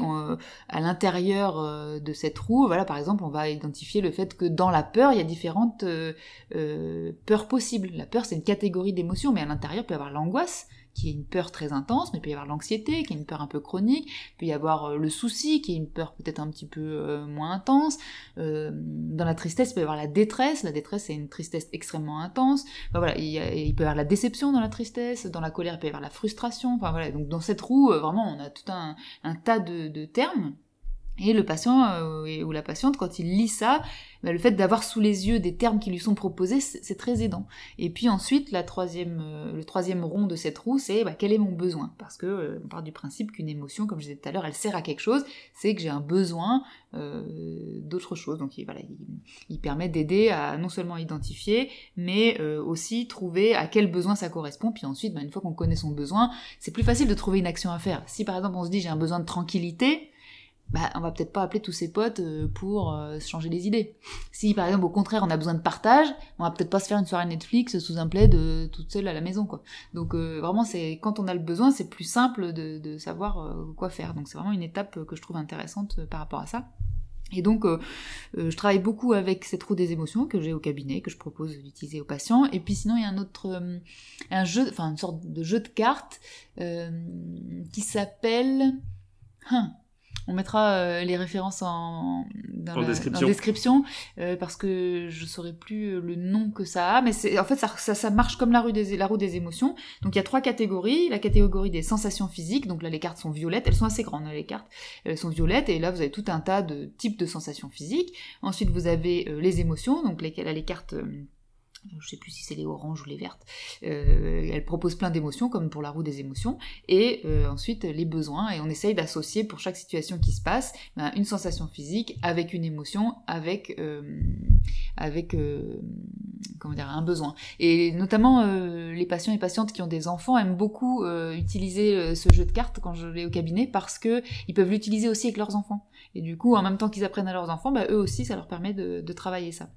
à l'intérieur euh, de cette roue, voilà, par exemple, on va identifier le fait que dans la peur, il y a différentes euh, peurs possibles. La peur, c'est une catégorie d'émotions, mais à l'intérieur, il peut y avoir l'angoisse, qui est une peur très intense, mais il peut y avoir l'anxiété, qui est une peur un peu chronique, il peut y avoir euh, le souci, qui est une peur peut-être un petit peu euh, moins intense. Euh, dans la tristesse, il peut y avoir la détresse, la détresse c'est une tristesse extrêmement intense. Enfin, voilà, il, peut y avoir la déception dans la tristesse, dans la colère, il peut y avoir la frustration. Enfin voilà, donc dans cette roue, vraiment, on a tout un, tas de termes et le patient euh, ou la patiente, quand il lit ça, bah, le fait d'avoir sous les yeux des termes qui lui sont proposés, c'est très aidant. Et puis ensuite, la troisième, euh, le troisième rond de cette roue, c'est bah, quel est mon besoin? Parce que euh, on part du principe qu'une émotion, comme je disais tout à l'heure, elle sert à quelque chose, c'est que j'ai un besoin d'autre chose. Donc voilà, il, permet d'aider à non seulement identifier, mais aussi trouver à quel besoin ça correspond. Puis ensuite, bah, une fois qu'on connaît son besoin, c'est plus facile de trouver une action à faire. Si par exemple on se dit j'ai un besoin de tranquillité, bah, on va peut-être pas appeler tous ses potes euh, pour euh, changer les idées. Si par exemple au contraire on a besoin de partage, on va peut-être pas se faire une soirée Netflix sous un plaid de toute seule à la maison quoi. Donc euh, vraiment c'est quand on a le besoin c'est plus simple de, de savoir quoi faire. Donc c'est vraiment une étape que je trouve intéressante par rapport à ça. Et donc, je travaille beaucoup avec cette roue des émotions que j'ai au cabinet, que je propose d'utiliser aux patients. Et puis sinon, il y a un autre, un jeu, enfin une sorte de jeu de cartes qui s'appelle, hein, on mettra euh, les références en, dans, la, description, euh, parce que je saurais plus le nom que ça a, mais c'est en fait ça, ça, marche comme la, rue des, la roue des émotions. Donc il y a trois catégories. La catégorie des sensations physiques, donc là les cartes sont violettes, elles sont assez grandes hein, les cartes, elles sont violettes et là vous avez tout un tas de types de sensations physiques. Ensuite vous avez euh, les émotions, donc les, les cartes je sais plus si c'est les oranges ou les vertes. Euh, elle propose plein d'émotions, comme pour la roue des émotions, et euh, ensuite les besoins, et on essaye d'associer pour chaque situation qui se passe ben, une sensation physique avec une émotion, avec, euh, avec comment dire, un besoin. Et notamment les patients et patientes qui ont des enfants aiment beaucoup utiliser ce jeu de cartes quand je l'ai au cabinet parce que ils peuvent l'utiliser aussi avec leurs enfants. Et du coup, en même temps qu'ils apprennent à leurs enfants, bah, eux aussi, ça leur permet de travailler ça.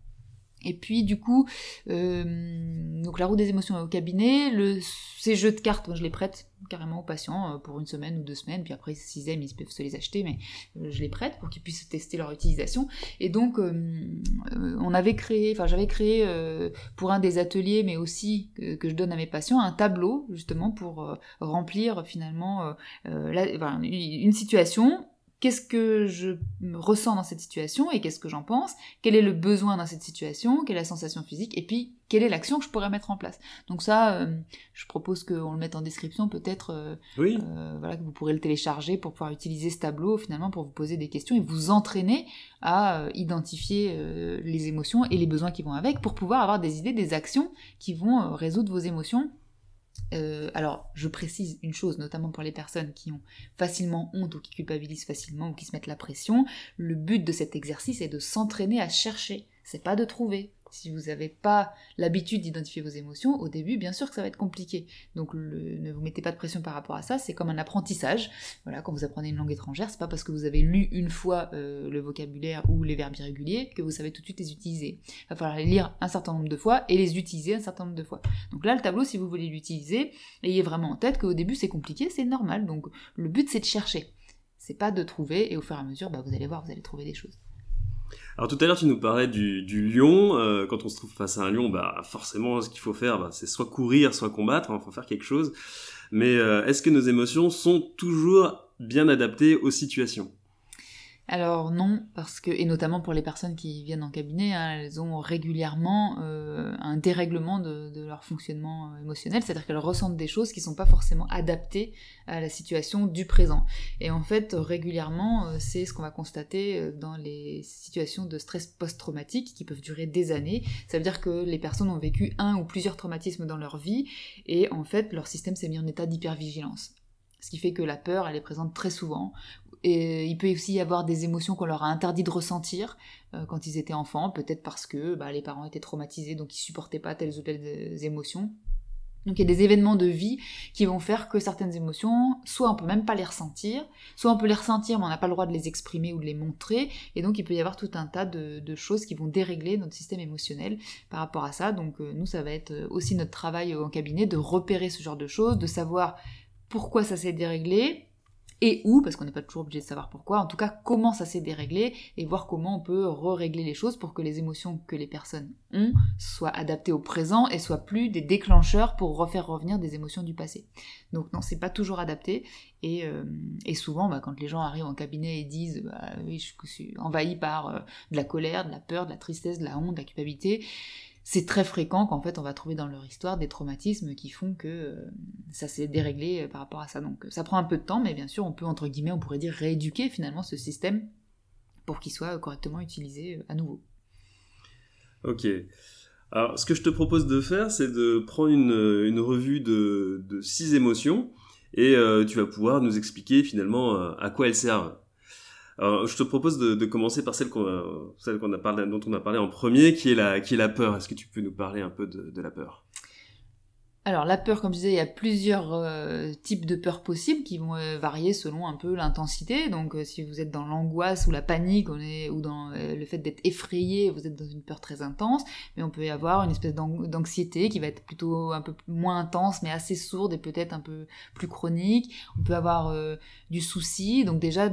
Et puis du coup, euh, donc la roue des émotions au cabinet, le, ces jeux de cartes, je les prête carrément aux patients euh, pour une semaine ou deux semaines, puis après s'ils aiment ils peuvent se les acheter, mais euh, je les prête pour qu'ils puissent tester leur utilisation. Et donc on avait créé, enfin j'avais créé pour un des ateliers, mais aussi que je donne à mes patients, un tableau justement pour remplir finalement une situation qu'est-ce que je ressens dans cette situation et qu'est-ce que j'en pense, quel est le besoin dans cette situation, quelle est la sensation physique, et puis quelle est l'action que je pourrais mettre en place. Donc ça, euh, je propose qu'on le mette en description peut-être, euh, oui. Euh, voilà, que vous pourrez le télécharger pour pouvoir utiliser ce tableau finalement pour vous poser des questions et vous entraîner à identifier les émotions et les besoins qui vont avec pour pouvoir avoir des idées, des actions qui vont résoudre vos émotions euh, alors, je précise une chose, notamment pour les personnes qui ont facilement honte ou qui culpabilisent facilement ou qui se mettent la pression, le but de cet exercice est de s'entraîner à chercher, c'est pas de trouver. Si vous n'avez pas l'habitude d'identifier vos émotions, au début, bien sûr que ça va être compliqué. Donc ne vous mettez pas de pression par rapport à ça, c'est comme un apprentissage. Voilà, quand vous apprenez une langue étrangère, c'est pas parce que vous avez lu une fois euh, le vocabulaire ou les verbes irréguliers que vous savez tout de suite les utiliser. Il va falloir les lire un certain nombre de fois et les utiliser un certain nombre de fois. Donc là, le tableau, si vous voulez l'utiliser, ayez vraiment en tête qu'au début c'est compliqué, c'est normal. Donc le but c'est de chercher. C'est pas de trouver et au fur et à mesure, bah, vous allez voir, vous allez trouver des choses. Alors tout à l'heure tu nous parlais du, lion. Euh, quand on se trouve face à un lion, bah forcément ce qu'il faut faire, bah, c'est soit courir, soit combattre. Il hein, faut faire quelque chose. Mais euh, est-ce que nos émotions sont toujours bien adaptées aux situations? Alors non, parce que, et notamment pour les personnes qui viennent en cabinet, hein, elles ont régulièrement euh, un dérèglement de, leur fonctionnement euh, émotionnel, c'est-à-dire qu'elles ressentent des choses qui ne sont pas forcément adaptées à la situation du présent. Et en fait, régulièrement, euh, c'est ce qu'on va constater dans les situations de stress post-traumatique qui peuvent durer des années. Ça veut dire que les personnes ont vécu un ou plusieurs traumatismes dans leur vie, et en fait, leur système s'est mis en état d'hypervigilance. Ce qui fait que la peur, elle est présente très souvent, et il peut aussi y avoir des émotions qu'on leur a interdit de ressentir euh, quand ils étaient enfants, peut-être parce que bah, les parents étaient traumatisés, donc ils supportaient pas telles ou telles émotions. Donc il y a des événements de vie qui vont faire que certaines émotions, soit on peut même pas les ressentir, soit on peut les ressentir mais on n'a pas le droit de les exprimer ou de les montrer, et donc il peut y avoir tout un tas de, choses qui vont dérégler notre système émotionnel par rapport à ça. Donc euh, nous ça va être aussi notre travail en cabinet de repérer ce genre de choses, de savoir pourquoi ça s'est déréglé, et où, parce qu'on n'est pas toujours obligé de savoir pourquoi, en tout cas comment ça s'est déréglé et voir comment on peut re-régler les choses pour que les émotions que les personnes ont soient adaptées au présent et soient plus des déclencheurs pour refaire revenir des émotions du passé. Donc non, c'est pas toujours adapté et, euh, souvent bah, quand les gens arrivent en cabinet et disent bah, oui, je suis envahi par euh, de la colère, de la peur, de la tristesse, de la honte, de la culpabilité, c'est très fréquent qu'en fait on va trouver dans leur histoire des traumatismes qui font que euh, ça s'est déréglé euh, par rapport à ça. Donc ça prend un peu de temps, mais bien sûr on peut entre guillemets, on pourrait dire rééduquer finalement ce système pour qu'il soit correctement utilisé euh, à nouveau. Ok. Alors ce que je te propose de faire, c'est de prendre une, revue de, six émotions et tu vas pouvoir nous expliquer finalement à quoi elles servent. Alors, je te propose de, commencer par celle qu'on celle qu'on a parlé, dont on a parlé en premier, qui est la, qui est la peur. Est-ce que tu peux nous parler un peu de la peur? Alors la peur, comme je disais, il y a plusieurs euh, types de peurs possibles qui vont euh, varier selon un peu l'intensité. Donc euh, si vous êtes dans l'angoisse ou la panique, on est, ou dans le fait d'être effrayé, vous êtes dans une peur très intense. Mais on peut y avoir une espèce d'anxiété qui va être plutôt un peu moins intense, mais assez sourde et peut-être un peu plus chronique. On peut avoir du souci. Donc déjà,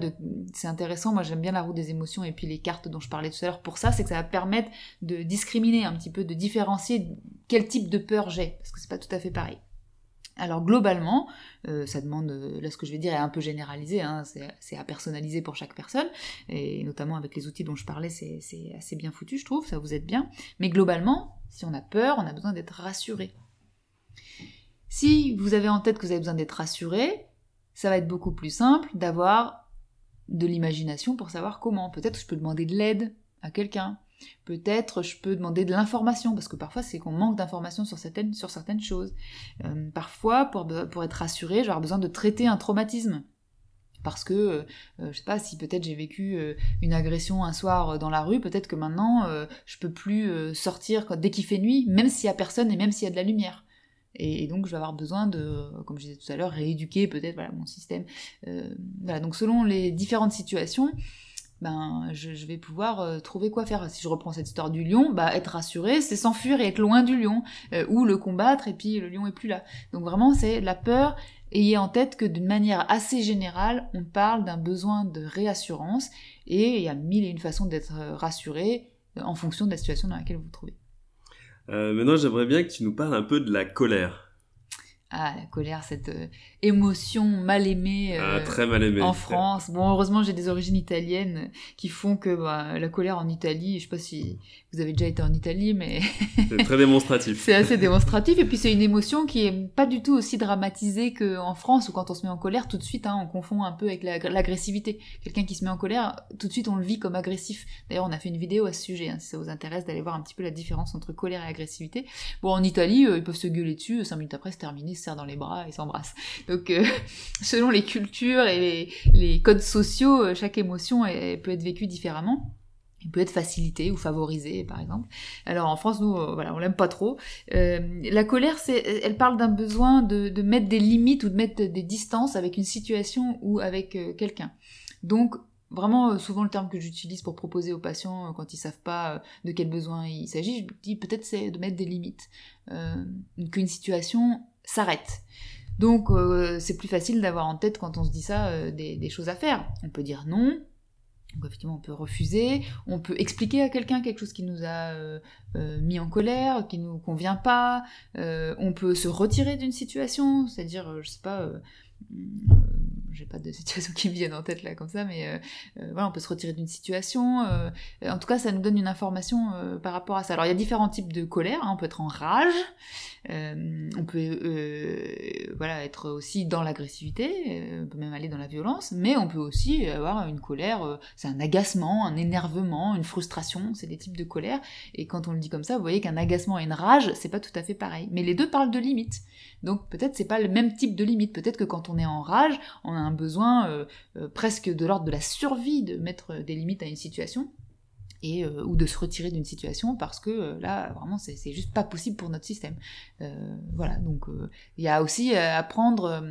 c'est intéressant. Moi, j'aime bien la roue des émotions et puis les cartes dont je parlais tout à l'heure pour ça, c'est que ça va permettre de discriminer un petit peu, de différencier quel type de peur j'ai, parce que c'est pas tout à fait pareil. Alors globalement, euh, ça demande, euh, là ce que je vais dire est un peu généralisé, hein, c'est à personnaliser pour chaque personne, et notamment avec les outils dont je parlais, c'est assez bien foutu je trouve, ça vous aide bien. Mais globalement, si on a peur, on a besoin d'être rassuré. Si vous avez en tête que vous avez besoin d'être rassuré, ça va être beaucoup plus simple d'avoir de l'imagination pour savoir comment. Peut-être je peux demander de l'aide à quelqu'un. Peut-être je peux demander de l'information, parce que parfois c'est qu'on manque d'informations sur certaines, sur certaines choses. Euh, parfois, pour, pour être rassuré, j'aurai besoin de traiter un traumatisme. parce que je sais pas si peut-être j'ai vécu une agression un soir dans la rue, peut-être que maintenant je peux plus sortir dès qu'il fait nuit, même s'il y a personne et même s'il y a de la lumière. Et, donc je vais avoir besoin de, comme je disais tout à l'heure, rééduquer peut-être voilà, mon système. voilà, donc selon les différentes situations, ben, je, vais pouvoir euh, trouver quoi faire. Si je reprends cette histoire du lion, bah, être rassuré, c'est s'enfuir et être loin du lion, euh, ou le combattre et puis le lion est plus là. Donc vraiment, c'est la peur. Ayez en tête que d'une manière assez générale, on parle d'un besoin de réassurance et il y a mille et une façons d'être euh, rassuré en fonction de la situation dans laquelle vous vous trouvez. maintenant, j'aimerais bien que tu nous parles un peu de la colère. Ah, la colère, cette émotion mal aimée, ah, euh, très mal aimée en France. Bon, heureusement, j'ai des origines italiennes qui font que bah, la colère en Italie, je sais pas si vous avez déjà été en Italie, mais... [LAUGHS] c'est très démonstratif. c'est assez démonstratif, et puis c'est une émotion qui est pas du tout aussi dramatisée qu'en France, où quand on se met en colère, tout de suite, hein, on confond un peu avec l'agressivité. Quelqu'un qui se met en colère, tout de suite, on le vit comme agressif. D'ailleurs, on a fait une vidéo à ce sujet, hein, si ça vous intéresse d'aller voir un petit peu la différence entre colère et agressivité. Bon, en Italie, euh, ils peuvent se gueuler dessus, cinq minutes après, c'est terminé, se serrent dans les bras et s'embrassent. Donc, euh, [LAUGHS] selon les cultures et les, codes sociaux, euh, chaque émotion peut être vécue différemment. Il peut être facilité ou favorisé, par exemple. Alors en France, nous, euh, voilà, on l'aime pas trop. La colère, elle parle d'un besoin de, mettre des limites ou de mettre des distances avec une situation ou avec quelqu'un. Donc vraiment, souvent le terme que j'utilise pour proposer aux patients quand ils savent pas de quel besoin il s'agit, je dis peut-être c'est de mettre des limites, qu'une situation s'arrête. Donc c'est plus facile d'avoir en tête quand on se dit ça des choses à faire. On peut dire non, donc effectivement, on peut refuser, on peut expliquer à quelqu'un quelque chose qui nous a euh, euh, mis en colère, qui nous convient pas, euh, on peut se retirer d'une situation, c'est-à-dire, je sais pas, j'ai pas de [LAUGHS] situation qui me viennent en tête là comme ça, mais euh, euh, voilà, on peut se retirer d'une situation. Euh, en tout cas, ça nous donne une information par rapport à ça. Alors, il y a différents types de colère. Hein. On peut être en rage, on peut voilà être aussi dans l'agressivité, on peut même aller dans la violence, mais on peut aussi avoir une colère. c'est un agacement, un énervement, une frustration. C'est des types de colère. Et quand on le dit comme ça, vous voyez qu'un agacement et une rage, c'est pas tout à fait pareil. Mais les deux parlent de limites. Donc peut-être c'est pas le même type de limite. Peut-être que quand on est en rage, on a un besoin euh, euh, presque de l'ordre de la survie de mettre des limites à une situation. Et, euh, ou de se retirer d'une situation parce que là vraiment c'est juste pas possible pour notre système. voilà donc il y a aussi à apprendre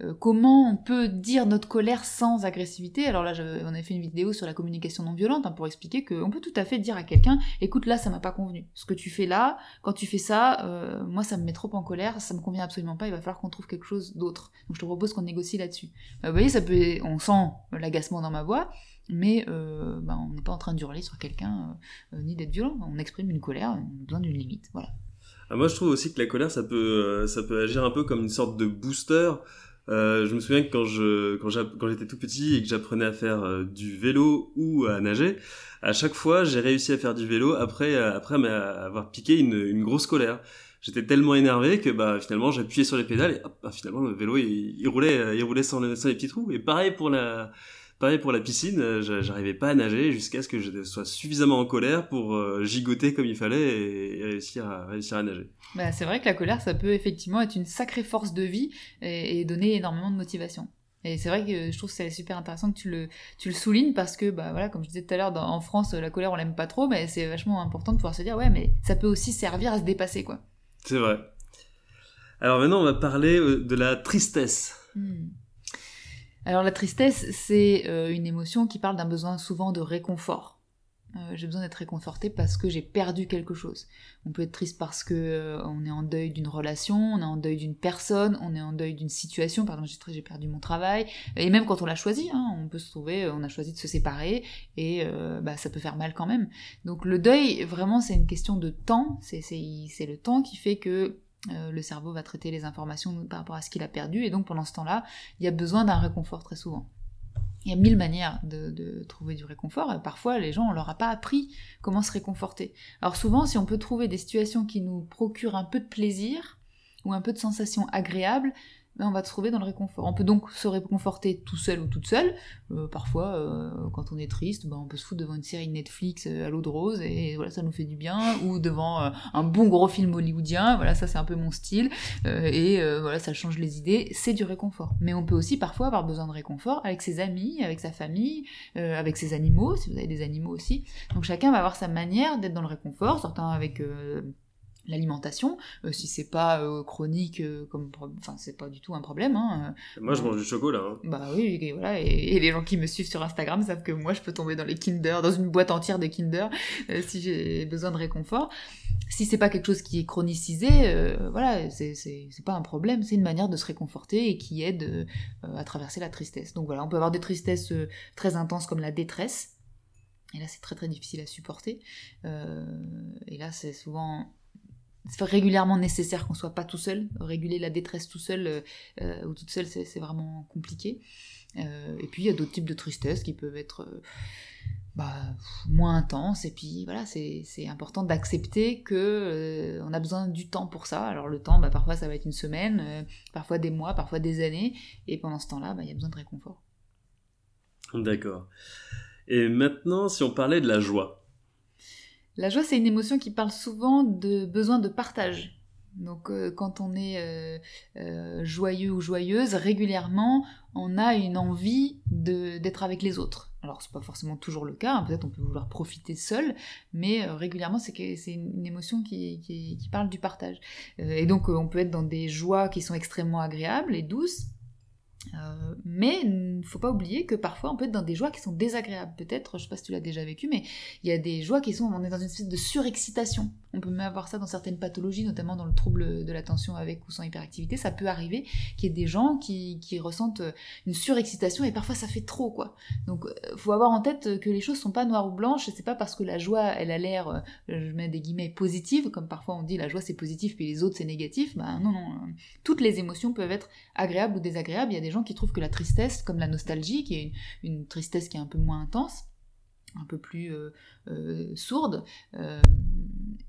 euh, comment on peut dire notre colère sans agressivité? Alors là, on a fait une vidéo sur la communication non violente hein, pour expliquer qu'on peut tout à fait dire à quelqu'un, écoute, là, ça m'a pas convenu. Ce que tu fais là, quand tu fais ça, euh, moi, ça me met trop en colère, ça me convient absolument pas, il va falloir qu'on trouve quelque chose d'autre. Donc je te propose qu'on négocie là-dessus. Bah, vous voyez, ça peut, on sent l'agacement dans ma voix, mais euh, bah, on n'est pas en train d'hurler sur quelqu'un ni d'être violent. On exprime une colère, on a besoin d'une limite. Voilà. Ah, moi, je trouve aussi que la colère, ça peut, ça peut agir un peu comme une sorte de booster. Euh, je me souviens que quand je quand j'étais tout petit et que j'apprenais à faire euh, du vélo ou à nager, à chaque fois j'ai réussi à faire du vélo après euh, après avoir piqué une, une grosse colère. J'étais tellement énervé que bah finalement j'appuyais sur les pédales et bah, finalement le vélo il, il roulait il roulait sans, sans les petits trous. Et pareil pour la Pareil pour la piscine, euh, j'arrivais pas à nager jusqu'à ce que je sois suffisamment en colère pour euh, gigoter comme il fallait et, réussir, à, réussir à nager. Bah, c'est vrai que la colère, ça peut effectivement être une sacrée force de vie et, donner énormément de motivation. Et c'est vrai que je trouve que c'est super intéressant que tu le, tu le soulignes parce que, bah voilà, comme je disais tout à l'heure, en France, la colère, on l'aime pas trop, mais c'est vachement important de pouvoir se dire, ouais, mais ça peut aussi servir à se dépasser, quoi. C'est vrai. Alors maintenant, on va parler euh, de la tristesse. Hmm. Alors la tristesse, c'est euh, une émotion qui parle d'un besoin souvent de réconfort. Euh, j'ai besoin d'être réconforté parce que j'ai perdu quelque chose. On peut être triste parce que euh, on est en deuil d'une relation, on est en deuil d'une personne, on est en deuil d'une situation. Par exemple, j'ai perdu mon travail. Et même quand on l'a choisi, hein, on peut se trouver, on a choisi de se séparer et bah, ça peut faire mal quand même. Donc le deuil, vraiment, c'est une question de temps. C'est le temps qui fait que euh, le cerveau va traiter les informations par rapport à ce qu'il a perdu, et donc pendant ce temps-là, il y a besoin d'un réconfort très souvent. Il y a mille manières de, trouver du réconfort, et parfois les gens, on leur a pas appris comment se réconforter. Alors souvent, si on peut trouver des situations qui nous procurent un peu de plaisir, ou un peu de sensations agréables, ben, on va se trouver dans le réconfort. On peut donc se réconforter tout seul ou toute seule. Euh, parfois, euh, quand on est triste, ben, on peut se foutre devant une série Netflix euh, à l'eau de rose et voilà, ça nous fait du bien. Ou devant un bon gros film hollywoodien, voilà, ça c'est un peu mon style. et voilà, ça change les idées. C'est du réconfort. Mais on peut aussi parfois avoir besoin de réconfort avec ses amis, avec sa famille, avec ses animaux, si vous avez des animaux aussi. Donc chacun va avoir sa manière d'être dans le réconfort, certains avec l'alimentation euh, si c'est pas euh, chronique euh, comme enfin c'est pas du tout un problème hein, moi je mange du chocolat hein. bah oui et, voilà et, les gens qui me suivent sur Instagram savent que moi je peux tomber dans les Kinder dans une boîte entière de Kinder si j'ai besoin de réconfort. Si c'est pas quelque chose qui est chronicisé voilà c'est pas un problème c'est une manière de se réconforter et qui aide à traverser la tristesse. Donc voilà on peut avoir des tristesses très intenses comme la détresse. Et là c'est très très difficile à supporter. Et là c'est souvent régulièrement nécessaire qu'on soit pas tout seul. Réguler la détresse tout seul euh, euh, ou toute seule, c'est vraiment compliqué. Euh, et puis il y a d'autres types de tristesse qui peuvent être bah, moins intenses. Et puis voilà, c'est important d'accepter que on a besoin du temps pour ça. Alors le temps, bah, parfois ça va être une semaine, parfois des mois, parfois des années. Et pendant ce temps-là, bah, il y a besoin de réconfort. D'accord. Et maintenant, si on parlait de la joie. La joie, c'est une émotion qui parle souvent de besoin de partage. Donc euh, quand on est euh, euh, joyeux ou joyeuse, régulièrement, on a une envie d'être avec les autres. Alors c'est pas forcément toujours le cas, hein. peut-être on peut vouloir profiter seul, mais régulièrement c'est une émotion qui, qui, parle du partage. et donc on peut être dans des joies qui sont extrêmement agréables et douces, euh, mais il ne faut pas oublier que parfois on peut être dans des joies qui sont désagréables. Peut-être, je sais pas si tu l'as déjà vécu, mais il y a des joies qui sont, on est dans une espèce de surexcitation. On peut même avoir ça dans certaines pathologies, notamment dans le trouble de l'attention avec ou sans hyperactivité. Ça peut arriver qu'il y ait des gens qui, ressentent une surexcitation et parfois ça fait trop, quoi. Donc, euh, faut avoir en tête que les choses sont pas noires ou blanches. C'est pas parce que la joie, elle a l'air, euh, je mets des guillemets positive, comme parfois on dit la joie c'est positif puis les autres c'est négatif. Bah non, non. Toutes les émotions peuvent être agréables ou désagréables. Il y a des gens qui trouvent que la tristesse, comme la nostalgie, qui est une, tristesse qui est un peu moins intense, un peu plus euh, euh, sourde, euh,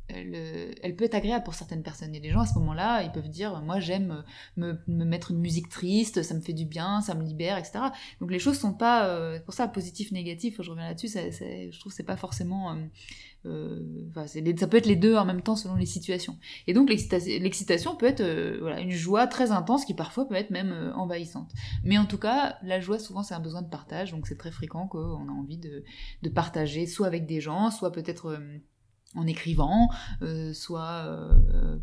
elle, peut être agréable pour certaines personnes. Et les gens à ce moment-là, ils peuvent dire, moi j'aime me, mettre une musique triste, ça me fait du bien, ça me libère, etc. Donc les choses sont pas, pour ça, positif, négatif, je reviens là-dessus, je trouve que c'est pas forcément euh, ça peut être les deux en même temps selon les situations. Et donc l'excitation peut être euh, voilà, une joie très intense qui parfois peut être même euh, envahissante. Mais en tout cas, la joie souvent c'est un besoin de partage, donc c'est très fréquent qu'on a envie de, partager, soit avec des gens, soit peut-être en écrivant, soit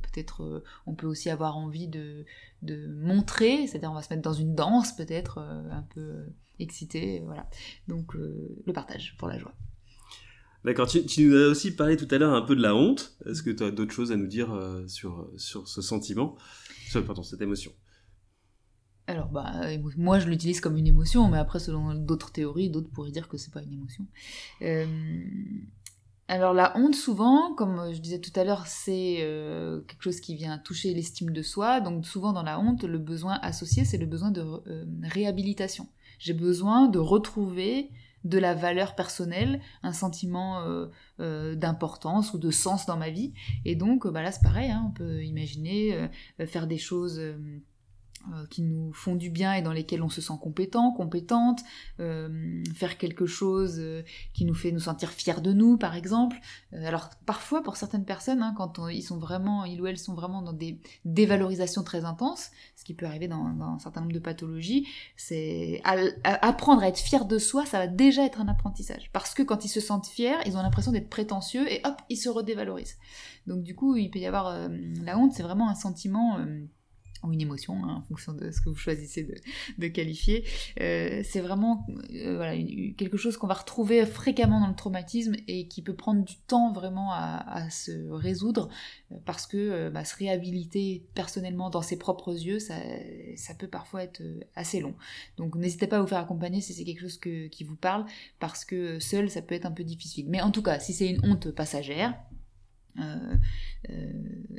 peut-être on peut aussi avoir envie de, de montrer, c'est-à-dire on va se mettre dans une danse peut-être un peu excité, voilà. Donc le partage pour la joie. D'accord, tu, nous as aussi parlé tout à l'heure un peu de la honte. Est-ce que tu as d'autres choses à nous dire euh, sur, sur ce sentiment, sur, pardon, cette émotion alors, bah, moi je l'utilise comme une émotion, mais après, selon d'autres théories, d'autres pourraient dire que c'est pas une émotion. Euh, alors, la honte, souvent, comme je disais tout à l'heure, c'est euh, quelque chose qui vient toucher l'estime de soi. Donc, souvent dans la honte, le besoin associé, c'est le besoin de réhabilitation. J'ai besoin de retrouver de la valeur personnelle, un sentiment euh, euh, d'importance ou de sens dans ma vie. Et donc, bah là, c'est pareil, hein, on peut imaginer euh, faire des choses euh, qui nous font du bien et dans lesquels on se sent compétent, compétente, euh, faire quelque chose euh, qui nous fait nous sentir fiers de nous, par exemple. alors parfois, pour certaines personnes, hein, quand ils sont vraiment, ils ou elles sont vraiment dans des dévalorisations très intenses, ce qui peut arriver dans, un certain nombre de pathologies, c'est apprendre à être fier de soi, ça va déjà être un apprentissage. Parce que quand ils se sentent fiers, ils ont l'impression d'être prétentieux et hop, ils se redévalorisent. Donc du coup, il peut y avoir la honte, c'est vraiment un sentiment ou une émotion, hein, en fonction de ce que vous choisissez de, qualifier. Euh, c'est vraiment euh, voilà, quelque chose qu'on va retrouver fréquemment dans le traumatisme et qui peut prendre du temps vraiment à, se résoudre euh, parce que bah, se réhabiliter personnellement dans ses propres yeux, ça, ça peut parfois être assez long. Donc n'hésitez pas à vous faire accompagner si c'est quelque chose que, qui vous parle parce que seul ça peut être un peu difficile. Mais en tout cas, si c'est une honte passagère,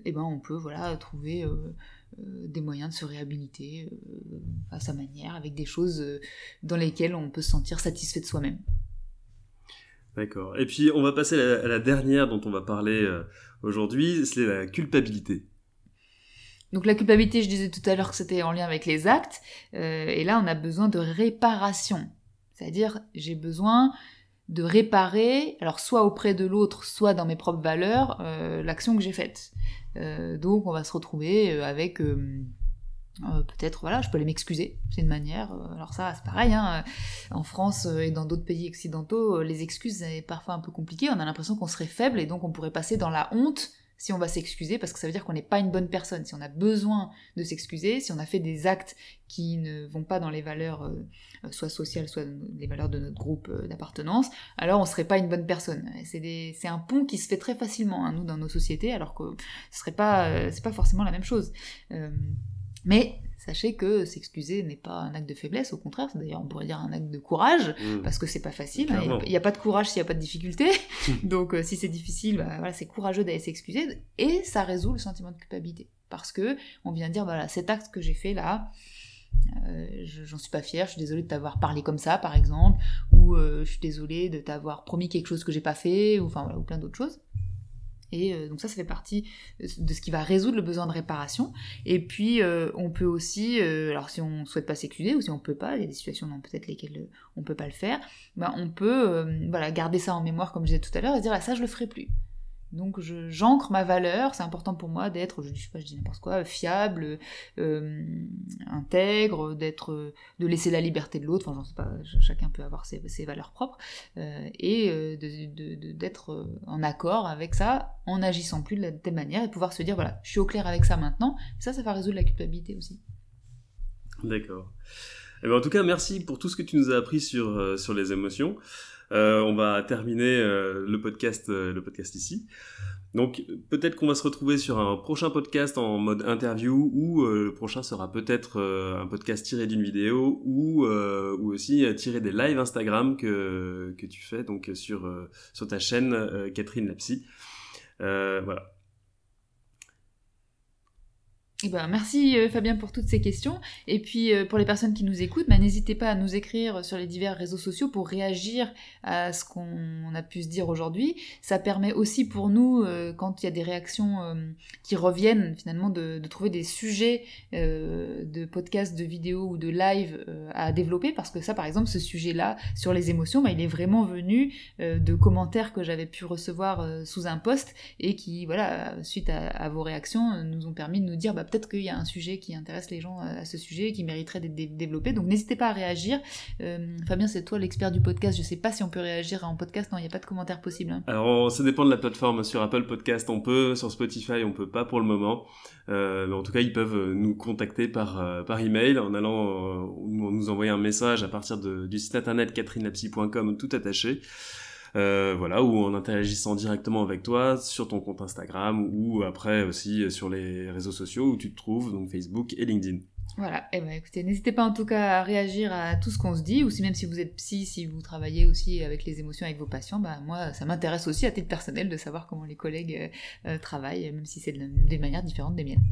eh ben on peut voilà trouver des moyens de se réhabiliter euh, à sa manière, avec des choses euh, dans lesquelles on peut se sentir satisfait de soi-même. D'accord. Et puis on va passer à la, dernière dont on va parler aujourd'hui, c'est la culpabilité. Donc la culpabilité, je disais tout à l'heure que c'était en lien avec les actes, euh, et là on a besoin de réparation. C'est-à-dire j'ai besoin de réparer, alors soit auprès de l'autre, soit dans mes propres valeurs, euh, l'action que j'ai faite. Euh, donc on va se retrouver euh, avec peut-être, voilà, je peux aller m'excuser, c'est une manière. alors ça, c'est pareil, hein, en France et dans d'autres pays occidentaux, les excuses, c'est parfois un peu compliqué, on a l'impression qu'on serait faible et donc on pourrait passer dans la honte si on va s'excuser, parce que ça veut dire qu'on n'est pas une bonne personne. Si on a besoin de s'excuser, si on a fait des actes qui ne vont pas dans les valeurs, euh, soit sociales, soit les valeurs de notre groupe euh, d'appartenance, alors on serait pas une bonne personne. C'est un pont qui se fait très facilement, hein, nous, dans nos sociétés, alors que ce serait pas, euh, pas forcément la même chose. mais Sachez que s'excuser n'est pas un acte de faiblesse, au contraire, d'ailleurs on pourrait dire un acte de courage, mmh. parce que c'est pas facile, il n'y a, pas de courage s'il n'y a pas de difficulté, [LAUGHS] donc euh, si c'est difficile, bah, voilà, c'est courageux d'aller s'excuser, et ça résout le sentiment de culpabilité, parce que on vient dire, voilà, cet acte que j'ai fait là, euh, j'en suis pas fière, je suis désolée de t'avoir parlé comme ça, par exemple, ou euh, je suis désolée de t'avoir promis quelque chose que j'ai pas fait, ou enfin voilà, ou plein d'autres choses. Et euh, donc ça, ça fait partie euh, de ce qui va résoudre le besoin de réparation. Et puis, euh, on peut aussi, alors si on souhaite pas s'excuser ou si on peut pas, il y a des situations dans peut-être lesquelles on peut pas le faire, ben on peut garder ça en mémoire comme je disais tout à l'heure et dire ah, ça je le ferai plus. Donc j'ancre ma valeur, c'est important pour moi d'être, je, sais pas, je dis n'importe quoi, fiable, euh, intègre, d'être, de laisser la liberté de l'autre, enfin chacun peut avoir ses, valeurs propres, euh, et euh, d'être en accord avec ça, en agissant plus de la telle manière, et pouvoir se dire voilà, je suis au clair avec ça maintenant, ça, ça va résoudre la culpabilité aussi. D'accord. Eh ben, en tout cas, merci pour tout ce que tu nous as appris sur, sur les émotions. Euh, on va terminer euh, le podcast, euh, le podcast ici. Donc peut-être qu'on va se retrouver sur un prochain podcast en mode interview ou le prochain sera peut-être un podcast tiré d'une vidéo ou, aussi tiré des lives Instagram que, que tu fais donc sur, sur ta chaîne Catherine Lapsy. voilà. Eh ben, merci euh, Fabien pour toutes ces questions. Et puis euh, pour les personnes qui nous écoutent, bah, n'hésitez pas à nous écrire sur les divers réseaux sociaux pour réagir à ce qu'on a pu se dire aujourd'hui. Ça permet aussi pour nous, euh, quand il y a des réactions qui reviennent finalement, de, trouver des sujets de podcast, de vidéos ou de live à développer. Parce que ça, par exemple, ce sujet-là sur les émotions, bah, il est vraiment venu de commentaires que j'avais pu recevoir sous un post et qui, voilà, suite à, vos réactions, nous ont permis de nous dire bah, peut-être qu'il y a un sujet qui intéresse les gens euh, à ce sujet qui mériterait d'être développé. Donc n'hésitez pas à réagir. Euh, Fabien, c'est toi l'expert du podcast. Je sais pas si on peut réagir en podcast. Non, il n'y a pas de commentaire possible. Hein. Alors ça dépend de la plateforme. Sur Apple Podcast, on peut. Sur Spotify, on peut pas pour le moment. Euh, mais en tout cas, ils peuvent nous contacter par, par email en allant nous envoyer un message à partir du site internet catherinelapsy.com tout attaché. Euh, voilà, ou en interagissant directement avec toi sur ton compte Instagram ou après aussi sur les réseaux sociaux où tu te trouves, donc Facebook et LinkedIn. Voilà, et eh ben écoutez, n'hésitez pas en tout cas à réagir à tout ce qu'on se dit, ou si même si vous êtes psy, si vous travaillez aussi avec les émotions avec vos patients, bah moi ça m'intéresse aussi à titre personnel de savoir comment les collègues euh, euh, travaillent, même si c'est de, des manières différentes des miennes.